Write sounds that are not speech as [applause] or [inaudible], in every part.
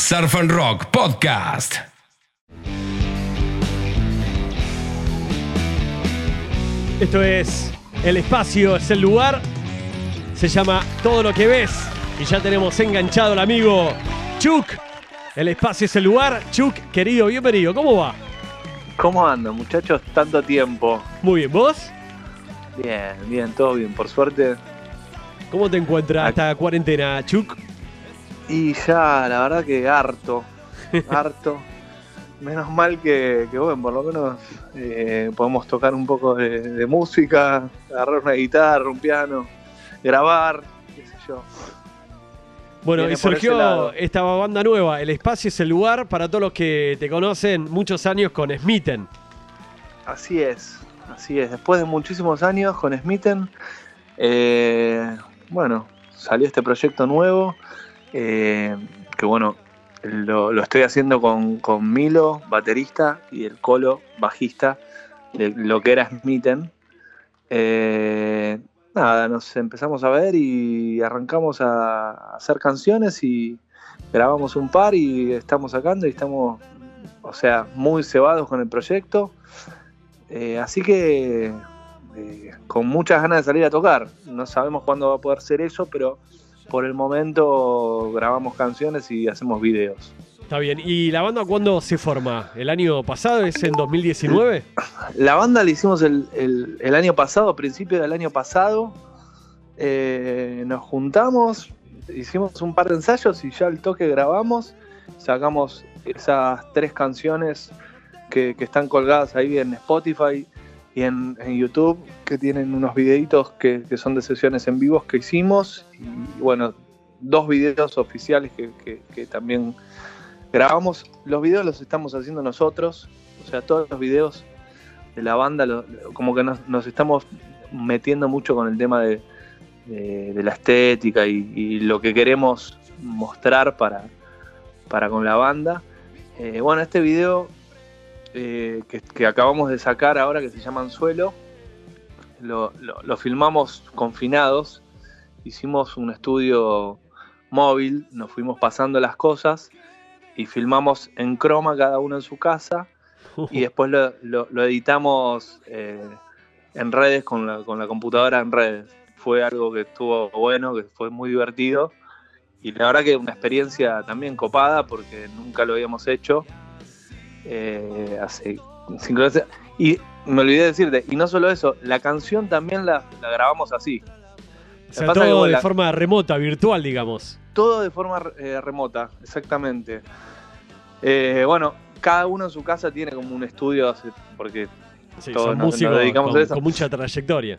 Surf and Rock Podcast. Esto es El Espacio, es el lugar. Se llama Todo lo que ves. Y ya tenemos enganchado al amigo Chuk. El Espacio es el lugar. Chuk, querido, bienvenido. ¿Cómo va? ¿Cómo andan, muchachos? Tanto tiempo. Muy bien, ¿vos? Bien, bien, todo bien, por suerte. ¿Cómo te encuentras esta cuarentena, Chuk? Y ya, la verdad que harto, [laughs] harto. Menos mal que, que, bueno, por lo menos eh, podemos tocar un poco de, de, música, agarrar una guitarra, un piano, grabar, qué sé yo. Bueno, Viene y surgió esta banda nueva, El Espacio es el lugar para todos los que te conocen muchos años con Smithen. Así es, así es. Después de muchísimos años con Smithen, eh, bueno, salió este proyecto nuevo, eh, que bueno, lo, lo estoy haciendo con, con Milo, baterista, y el Colo, bajista, de lo que era Smithen. Eh, nada, nos empezamos a ver y arrancamos a hacer canciones y grabamos un par y estamos sacando y estamos, o sea, muy cebados con el proyecto. Eh, así que con muchas ganas de salir a tocar. No sabemos cuándo va a poder ser eso, pero por el momento grabamos canciones y hacemos videos. Está bien. ¿Y la banda cuándo se forma? ¿El año pasado? ¿Es en 2019? [clears throat] La banda la hicimos el, el- el año pasado, a principio del año pasado. Eh, nos juntamos, hicimos un par de ensayos y ya al toque grabamos. Sacamos esas tres canciones que, que están colgadas ahí en Spotify y en, YouTube, que tienen unos videitos que, son de sesiones en vivos que hicimos. Y bueno, dos videos oficiales que, también grabamos. Los videos los estamos haciendo nosotros, o sea, todos los videos de la banda, como que nos, estamos metiendo mucho con el tema de, la estética y, y lo que queremos mostrar para, para con la banda. Eh, bueno, este video eh, que, que acabamos de sacar ahora, que se llama Anzuelo, lo, lo- lo filmamos confinados, hicimos un estudio móvil, nos fuimos pasando las cosas y filmamos en croma cada uno en su casa. [laughs] Y después lo editamos eh, en redes con la, con la computadora en redes. Fue algo que estuvo bueno, que fue muy divertido. Y la verdad que una experiencia también copada porque nunca lo habíamos hecho eh, hace cinco veces. Y me olvidé decirte, y no solo eso, la canción también la, la grabamos así, O sea, que, todo bueno, de la- forma remota, virtual, digamos. todo de forma eh, remota, exactamente. Eh, bueno, cada uno en su casa tiene como un estudio, porque Sí, Todos son nos- nos músicos dedicamos con, a eso. con mucha trayectoria.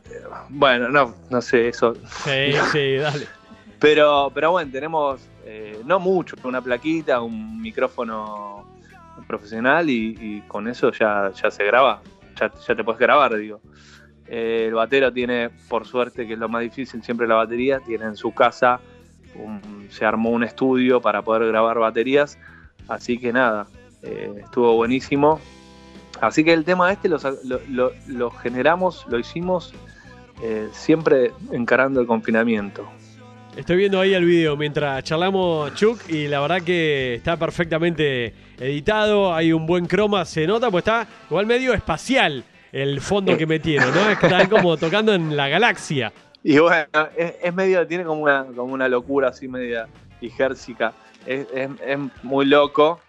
Bueno, no, no sé, eso. Sí, sí, dale. [laughs] Pero, pero bueno, tenemos eh, no mucho, una plaquita, un micrófono profesional y, con eso ya, ya se graba, ya, ya te puedes grabar, digo. Eh, el batero tiene, por suerte, que es lo más difícil, siempre la batería, tiene en su casa, se armó un estudio para poder grabar baterías, así que nada, eh, estuvo buenísimo. Así que el tema este lo- lo generamos, lo hicimos eh, siempre encarando el confinamiento. Estoy viendo ahí el video mientras charlamos, Chuck, y la verdad que está perfectamente editado, hay un buen croma, se nota, pues está igual medio espacial el fondo que metieron, ¿no? Está como tocando en la galaxia. Y bueno, es, es medio, tiene como una, como una locura así media ligérsica. Es, es- es muy loco,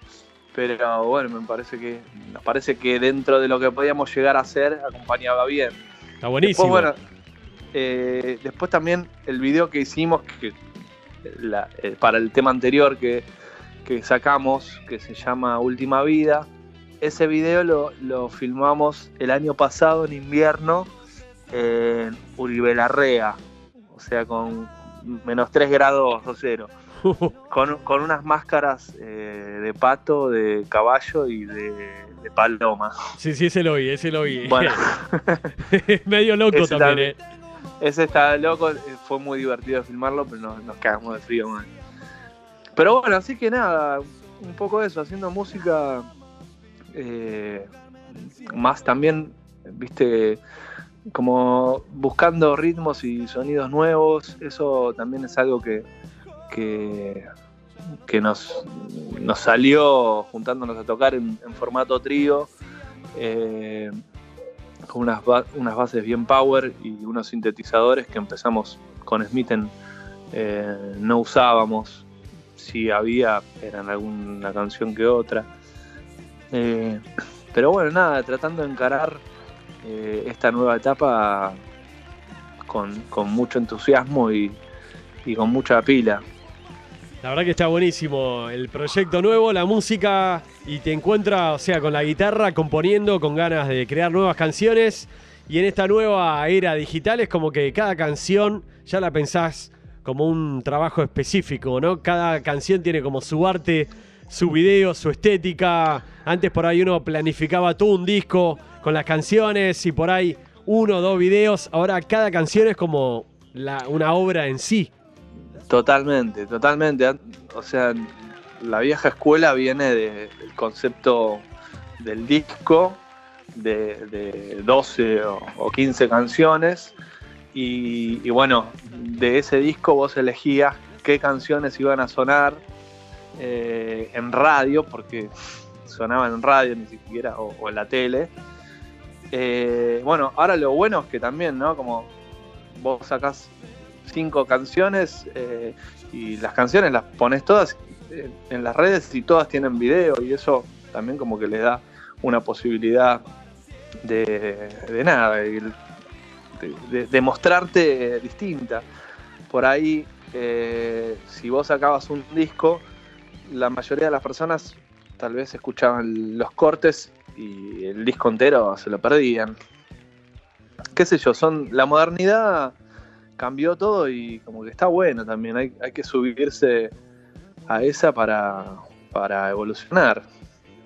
pero bueno, me parece que nos parece que dentro de lo que podíamos llegar a hacer acompañaba bien. Está buenísimo. Después, bueno, eh, después también el video que hicimos que la- eh, para el tema anterior que, que sacamos, que se llama Última Vida, ese video lo, lo filmamos el año pasado en invierno en Uribe Larrea, o sea, con menos 3 grados bajo cero, [laughs] con, con unas máscaras eh, de pato, de caballo y de, de paloma. sí, sí, ese lo vi, ese lo vi. Bueno. [laughs] medio loco Ese también. ¿eh? Ese está loco, fue muy divertido filmarlo, pero nos, nos cagamos de frío, man. Pero bueno, así que nada, un poco eso, haciendo música eh, más también, viste, como buscando ritmos y sonidos nuevos, eso también es algo que, que, que nos, nos salió juntándonos a tocar en, formato trío, eh, con unas, unas bases bien power y unos sintetizadores que empezamos con Smith eh, no usábamos, si había, eran alguna canción que otra. Eh, pero bueno, nada, tratando de encarar esta nueva etapa con, mucho entusiasmo y con mucha pila. La verdad que está buenísimo el proyecto nuevo, la música y te encuentras, o sea, con la guitarra componiendo, con ganas de crear nuevas canciones. Y en esta nueva era digital es como que cada canción ya la pensás como un trabajo específico, ¿no? Cada canción tiene como su arte, su video, su estética. Antes por ahí uno planificaba todo un disco con las canciones y por ahí uno o dos videos. Ahora cada canción es como una obra en sí. Totalmente, totalmente. O sea, la vieja escuela viene del concepto del disco de, 12 o, 15 canciones y, bueno, de ese disco vos elegías qué canciones iban a sonar eh, en radio, porque sonaban en radio ni siquiera, o, en la tele. Eh, bueno, ahora lo bueno es que también, ¿no? Como vos sacás cinco canciones eh, y las canciones las pones todas en las redes y todas tienen video y eso también como que le da una posibilidad de, nada, mostrarte distinta. Por ahí, eh, si vos sacabas un disco, la mayoría de las personas tal vez escuchaban los cortes y el disco entero se lo perdían. Qué sé yo, son la modernidad cambió todo y como que está bueno también. Hay, que subirse a esa para, para evolucionar.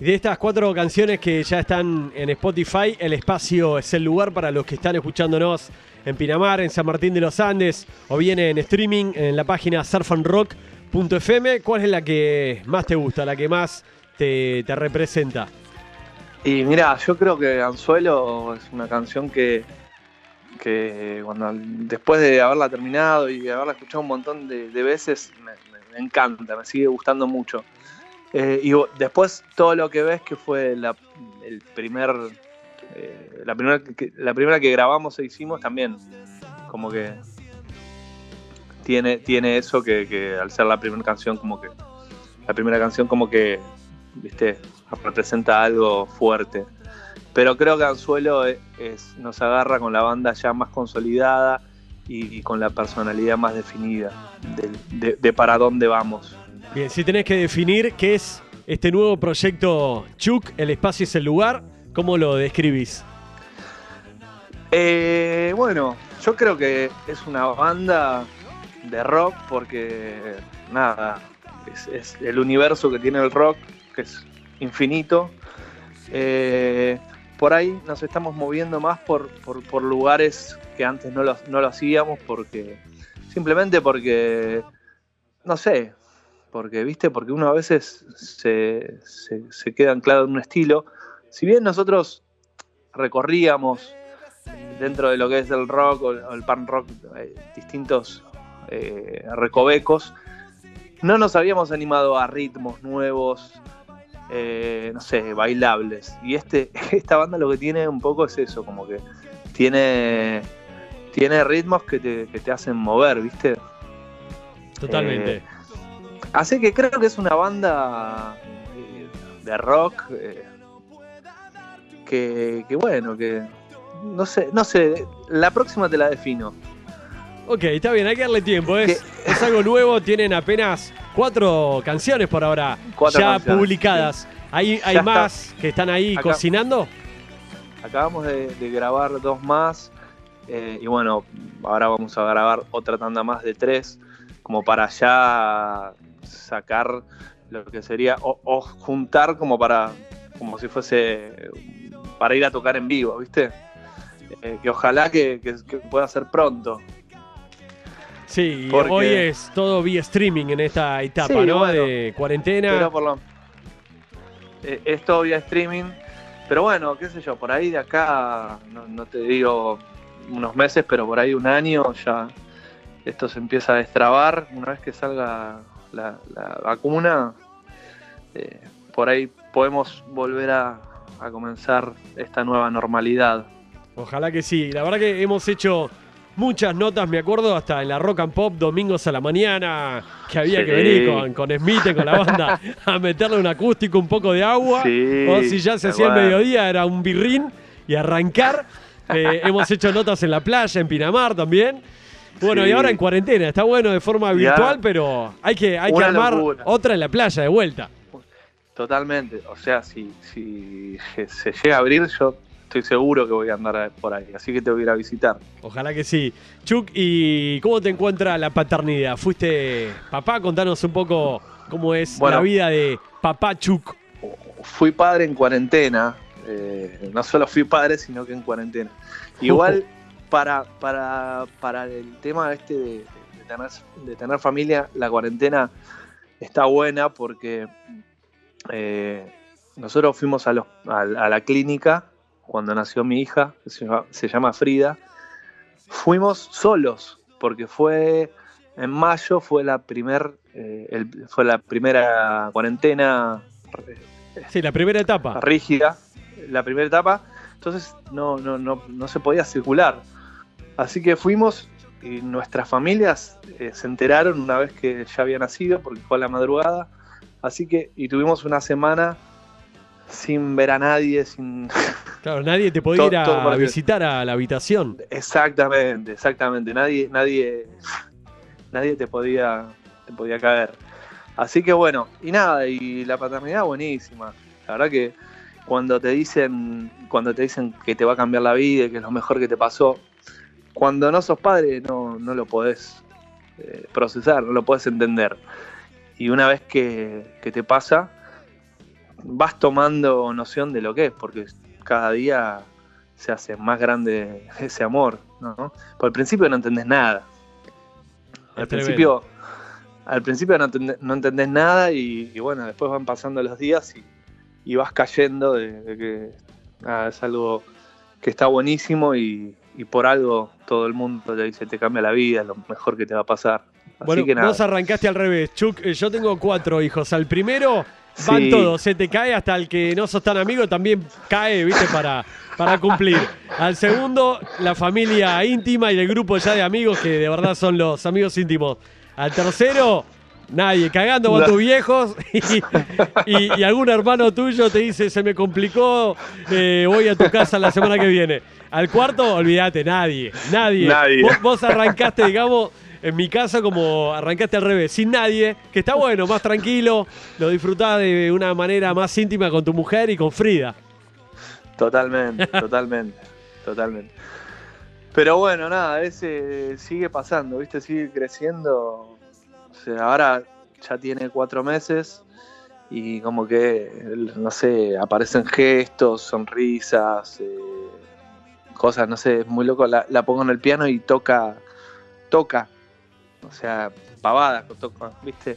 De estas cuatro canciones que ya están en Spotify, el espacio es el lugar para los que están escuchándonos en Pinamar, en San Martín de los Andes o bien en streaming en la página surfanrock.fm. ¿Cuál es la que más te gusta, la que más te, te representa? Y mira, yo creo que Anzuelo es una canción que, que cuando después de haberla terminado y haberla escuchado un montón de, veces, me, encanta, me sigue gustando mucho. Eh, y después todo lo que ves que fue la, el primer, eh, la, primera que, la primera que grabamos e hicimos también, como que tiene, tiene eso que, al ser la primera canción como que la primera canción como que viste representa algo fuerte pero creo que Anzuelo es, nos agarra con la banda ya más consolidada y, con la personalidad más definida de, para dónde vamos. Bien, si tenés que definir qué es este nuevo proyecto Chuk, el espacio es el lugar, ¿cómo lo describís? Eh, bueno, yo creo que es una banda de rock porque, nada, es, el universo que tiene el rock, que es infinito. Eh, por ahí nos estamos moviendo más por, lugares que antes no lo, no lo hacíamos, porque simplemente porque, no sé, porque, viste, porque uno a veces se, queda anclado en un estilo. Si bien nosotros recorríamos dentro de lo que es el rock o el punk rock eh, distintos eh, recovecos, no nos habíamos animado a ritmos nuevos, eh, no sé, bailables. Y este, [laughs] esta banda lo que tiene un poco es eso, como que tiene, tiene ritmos que te, hacen mover, ¿viste? Totalmente. Eh, así que creo que es una banda eh, de rock que, que, bueno, que no sé, no sé, la próxima te la defino. Ok, está bien, hay que darle tiempo. Es, es algo nuevo, tienen apenas cuatro canciones por ahora ya publicadas. ¿Hay, hay más que están ahí cocinando? Acabamos de, grabar dos más. Eh, y bueno, ahora vamos a grabar otra tanda más de tres, como para ya sacar lo que sería, o, juntar como para, como si fuese para ir a tocar en vivo, ¿viste? Eh, que ojalá que pueda ser pronto. Sí, hoy es todo vía streaming en esta etapa, ¿no? de cuarentena. Pero por lo... Eh, es todo vía streaming. Pero bueno, qué sé yo, por ahí de acá, no, te digo unos meses, pero por ahí un año ya esto se empieza a destrabar. Una vez que salga la, vacuna, eh, por ahí podemos volver a, a comenzar esta nueva normalidad. Ojalá que sí. La verdad que hemos hecho muchas notas, me acuerdo, hasta en la Rock and Pop, domingos a la mañana, que había que venir con, con Smith, con la banda, a meterle un acústico, un poco de agua. Sí, o si ya se hacía el mediodía, era un birrín y arrancar. Eh, hemos hecho notas en la playa, en Pinamar también. Bueno, Sí. y ahora en cuarentena, está bueno de forma Ya. virtual, pero hay que, hay que armar locura. otra en la playa de vuelta. Totalmente. O sea, si, si [laughs] se llega a abrir, yo estoy seguro que voy a andar por ahí. Así que te voy a ir a visitar. Ojalá que sí. Chuck, ¿y cómo te encuentra la paternidad? ¿Fuiste papá? Contanos un poco cómo es Bueno. la vida de papá Chuck. Fui padre en cuarentena. eh, no solo fui padre, sino que en cuarentena. Igual, [laughs] para, para, para el tema este de, de tener, de tener familia, la cuarentena está buena porque eh, nosotros fuimos a, los- a- a la clínica cuando nació mi hija, que se llama, se llama Frida. Fuimos solos, porque fue en mayo, fue la, primer, eh, el- fue la primera cuarentena eh, Sí, la primera etapa. rígida, la primera etapa, entonces no, no, no, no se podía circular. Así que fuimos y nuestras familias eh, se enteraron una vez que ya había nacido, porque fue a la madrugada. Así que, y tuvimos una semana sin ver a nadie, sin... [laughs] Claro, nadie te podía Todo- ir a visitar a la habitación. Exactamente, exactamente. Nadie, nadie, nadie te podía, te podía caer. Así que bueno, y nada, y la paternidad buenísima. La verdad que cuando te dicen, cuando te dicen que te va a cambiar la vida, que es lo mejor que te pasó, cuando no sos padre no, no lo podés eh, procesar, no lo podés entender. Y una vez que, que te pasa, vas tomando noción de lo que es, porque cada día se hace más grande [laughs] ese amor, ¿no? Por el principio no entendés nada. Al Es tremendo. principio, al principio no, entendés, no entendés nada y, y bueno, después van pasando los días y, y vas cayendo de, de que nada, es algo que está buenísimo y, y por algo todo el mundo te dice te cambia la vida, es lo mejor que te va a pasar. Así Bueno, que nada. vos arrancaste al revés. Chuck, eh, yo tengo cuatro hijos. Al primero van Sí. todos, se te cae hasta el que no sos tan amigo también cae, viste, para, para cumplir. Al segundo, la familia íntima y el grupo ya de amigos que de verdad son los amigos íntimos. Al tercero, nadie, cagando con No. tus viejos [laughs] y, y- y algún hermano tuyo te dice, se me complicó, eh, voy a tu casa la semana que viene. Al cuarto, olvídate, nadie, nadie. Nadie. Vos, vos arrancaste, digamos, en mi caso, como arrancaste al revés, sin nadie, que está bueno, más tranquilo, lo disfrutás de una manera más íntima con tu mujer y con Frida. Totalmente, [laughs] totalmente, totalmente. Pero bueno, nada, ese sigue pasando, ¿viste? Sigue creciendo. Ahora ya tiene cuatro meses y como que, no sé, aparecen gestos, sonrisas, eh, cosas, no sé, es muy loco. La, pongo en el piano y toca, toca. O sea, pavadas, toca, ¿viste?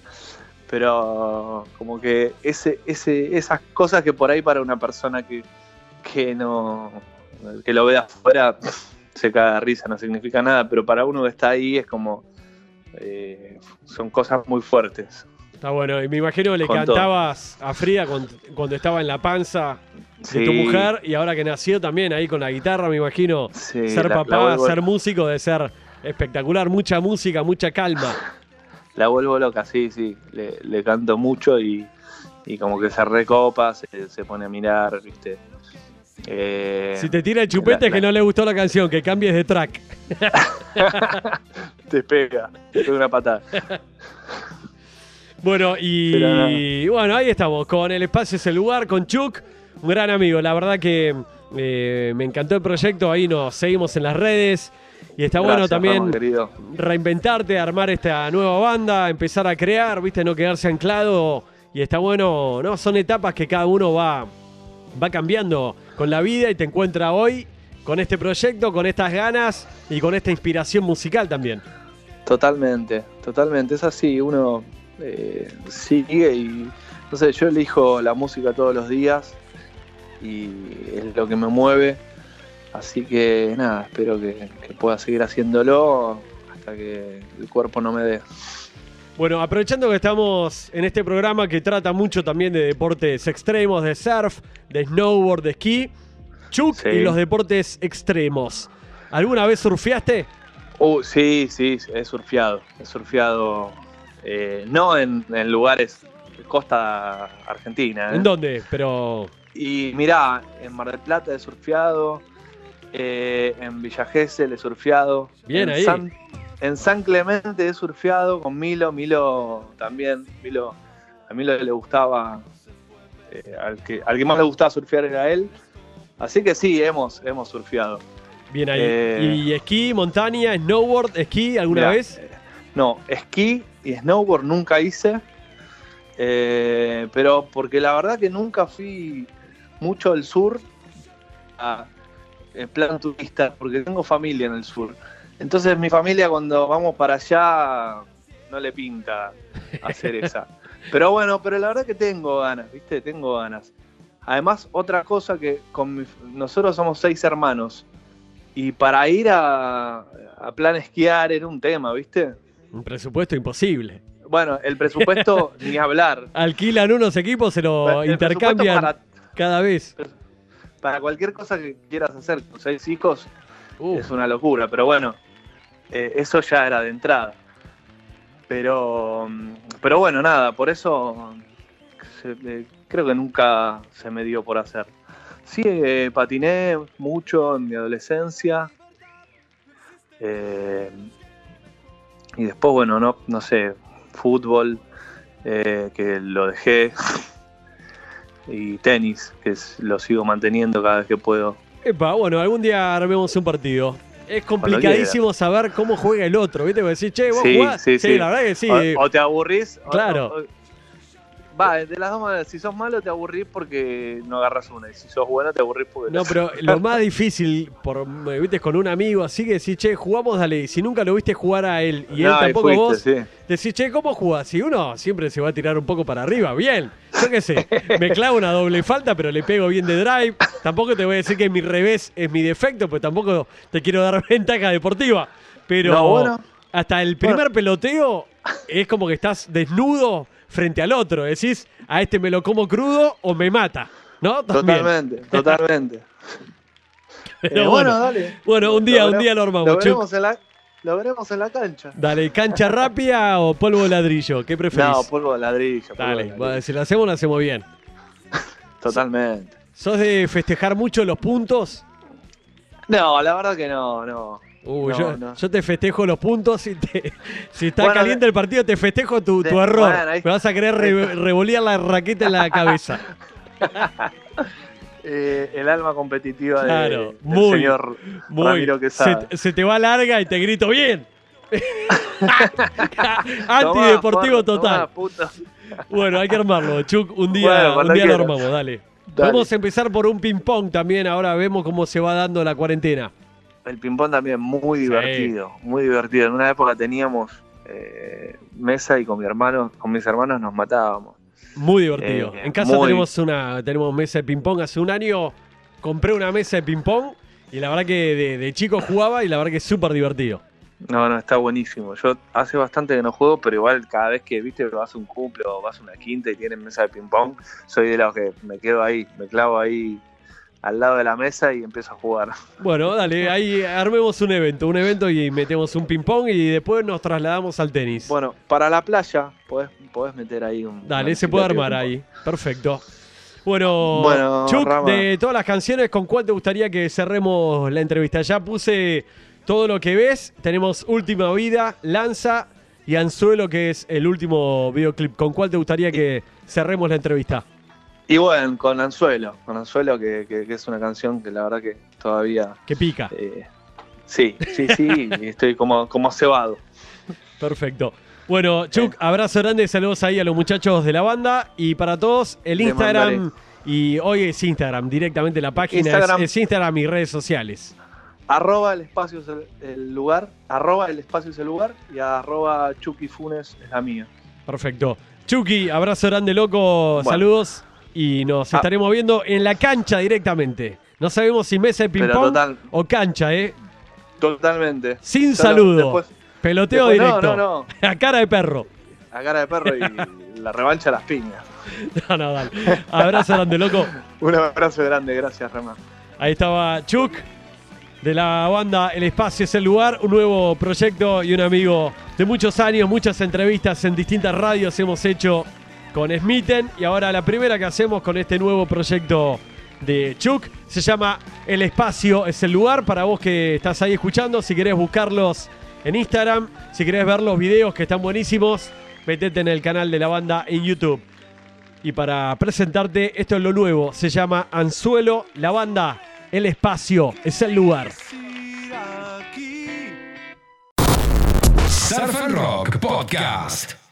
Pero como que ese, ese, esas cosas que por ahí para una persona que, que no que lo ve de afuera se caga de risa, no significa nada, pero para uno que está ahí es como eh, son cosas muy fuertes. Está bueno, y me imagino que le Con cantabas a Frida cuando, cuando estaba en la panza de tu mujer y ahora que nació también ahí con la guitarra, me imagino. sí, ser la- papá, ser músico, de ser espectacular, mucha música, mucha calma. [laughs] La vuelvo loca, sí, sí. Le, le canto mucho y, y como que se recopa, se, se pone a mirar, ¿viste? Eh, Si te tira el chupete es la- que no le gustó la canción, que cambies de track. [laughs] te pega, te pega una patada. [laughs] Bueno, y bueno, ahí estamos, con el espacio es el lugar, con Chuck, un gran amigo. La verdad que eh, me encantó el proyecto, ahí nos seguimos en las redes. Y está bueno también Ramón, reinventarte, armar esta nueva banda, empezar a crear, viste, no quedarse anclado. Y está bueno, ¿no? Son etapas que cada uno va, va cambiando con la vida y te encuentra hoy con este proyecto, con estas ganas y con esta inspiración musical también. Totalmente, totalmente. Es así, uno eh, sigue y, no sé, yo elijo la música todos los días y es lo que me mueve. Así que nada, espero que, que pueda seguir haciéndolo hasta que el cuerpo no me dé. Bueno, aprovechando que estamos en este programa que trata mucho también de deportes extremos, de surf, de snowboard, de esquí, Chuck Sí. y los deportes extremos. ¿Alguna vez surfeaste? Uh, sí, sí, he surfeado. He surfeado, eh, no en, en lugares de costa argentina. ¿eh? ¿En dónde? Pero. Y mirá, en Mar del Plata he surfeado, eh, en Villa Gesell he surfeado. Bien en ahí. San, en San Clemente he surfeado con Milo, Milo también, Milo, a Milo le gustaba, eh, al, que, al que más le gustaba surfear era él. Así que sí, hemos, hemos surfeado. Bien ahí. Eh. ¿Y esquí, montaña, snowboard, esquí alguna Mirá, vez? eh, No, esquí y snowboard nunca hice. eh, pero porque la verdad que nunca fui mucho al sur a- en plan turista, porque tengo familia en el sur. Entonces mi familia cuando vamos para allá no le pinta hacer [laughs] esa. Pero bueno, pero la verdad que tengo ganas, ¿viste? Tengo ganas. Además, otra cosa que con mi- nosotros somos seis hermanos y para ir a, a plan esquiar era un tema, ¿viste? Un presupuesto imposible. Bueno, el presupuesto [laughs] ni hablar. Alquilan unos equipos, se lo El intercambian Para, cada vez. para cualquier cosa que quieras hacer con seis hijos es una locura, pero bueno, eh, eso ya era de entrada. Pero, mm, pero bueno, nada, por eso se- eh, creo que nunca se me dio por hacer. Sí, eh, patiné mucho en mi adolescencia. eh, y después, bueno, no, no sé, fútbol, que lo dejé. [laughs] Y tenis, que lo sigo manteniendo cada vez que puedo. Epa, bueno, algún día armemos un partido. Es complicadísimo saber cómo juega el otro, ¿viste? Porque decís, che, vos Sí, jugás. sí, sí. la verdad que sí. O, o te aburrís. Claro. o- o- va, de las dos maneras. Si sos malo, te aburrís porque no agarras una. Y si sos bueno, te aburrís porque No, pero lo más difícil, por, viste, con un amigo así que decís, che, jugamos, dale. Y si nunca lo viste jugar a él y él No, y tampoco fuiste, vos, sí. decís, che, ¿cómo jugás? Y uno siempre se va a tirar un poco para arriba, bien. Yo qué sé, me clavo una doble falta, pero le pego bien de drive. Tampoco te voy a decir que mi revés es mi defecto, pues tampoco te quiero dar [laughs] ventaja deportiva. Pero No, bueno. hasta el primer peloteo es como que estás desnudo frente al otro. Decís, a este me lo como crudo o me mata. ¿No? También. Totalmente, [laughs] totalmente. Pero Eh, bueno, dale. Bueno, un día, Lo un día lo armamos, Lo veremos, en la, lo veremos en la cancha. Dale, cancha rápida o polvo de ladrillo, ¿qué preferís? No, polvo de ladrillo. polvo de Dale, ladrillo. si lo hacemos, lo hacemos bien. [laughs] Totalmente. ¿Sos de festejar mucho los puntos? No, la verdad que no, no. Uh, No, yo, no. yo te festejo los puntos y te, si está Bueno, caliente el partido te festejo tu, error. bueno, ahí- Me vas a querer re- revolear la raqueta en la cabeza. [laughs] Eh, el alma competitiva Claro, de, del señor Muy. Se, se te va larga y te grito bien. [laughs] Antideportivo total. tomá. Bueno, hay que armarlo, Chuck. Un día, Bueno, un día lo armamos, dale. Dale. Vamos a empezar por un ping-pong también. Ahora vemos cómo se va dando la cuarentena. El ping-pong también muy Sí. divertido, muy divertido. En una época teníamos eh, mesa y con mi hermano, con mis hermanos nos matábamos. Muy divertido. Eh, en casa muy. tenemos una tenemos mesa de ping-pong. Hace un año compré una mesa de ping-pong y la verdad que de, de chico jugaba y la verdad que es súper divertido. No, no, está buenísimo. Yo hace bastante que no juego, pero igual cada vez que viste vas a un cumple o vas a una quinta y tienen mesa de ping-pong, soy de los que me quedo ahí, me clavo ahí al lado de la mesa y empiezo a jugar. Bueno, dale, ahí armemos un evento, un evento y metemos un ping-pong y después nos trasladamos al tenis. Bueno, para la playa podés, podés meter ahí un. Dale, se puede armar ahí. Perfecto. Bueno, Bueno, Chuck, Rama. de todas las canciones, ¿con cuál te gustaría que cerremos la entrevista? Ya puse todo lo que ves. Tenemos Última Vida, Lanza y Anzuelo, que es el último videoclip. ¿Con cuál te gustaría que cerremos la entrevista? Y bueno, con Anzuelo, con Anzuelo, que, que- que es una canción que la verdad que todavía. Que pica. eh, sí, sí, sí, estoy como, como cebado. Perfecto. Bueno, Chuck, abrazo grande, saludos ahí a los muchachos de la banda. Y para todos, el Instagram. Y hoy es Instagram, directamente la página es- Instagram. Es, Instagram y redes sociales. Arroba el espacio es el, el lugar, arroba el espacio es el lugar y arroba Chucky Funes es la mía. Perfecto. Chucky, abrazo grande, loco. Bueno. Saludos. Y nos Ah. estaremos viendo en la cancha directamente. No sabemos si mesa de ping-pong o cancha, ¿eh? Totalmente. Sin Solo saludo. después- Peloteo después- no, directo. no, [laughs] A cara de perro. a cara de perro y [laughs] la revancha a las piñas. [laughs] No, no, dale. Abrazo grande, loco. Un abrazo grande, gracias, Rama. Ahí estaba Chuck de la banda El Espacio es el lugar, un nuevo proyecto y un amigo de muchos años, muchas entrevistas en distintas radios hemos hecho con Smithen y ahora la primera que hacemos con este nuevo proyecto de Chuck se llama El Espacio es el lugar para vos que estás ahí escuchando, si querés buscarlos en Instagram, si querés ver los videos que están buenísimos, metete en el canal de la banda en YouTube. Y para presentarte, esto es lo nuevo, se llama Anzuelo, la banda, el espacio, es el lugar. Surf and Rock Podcast.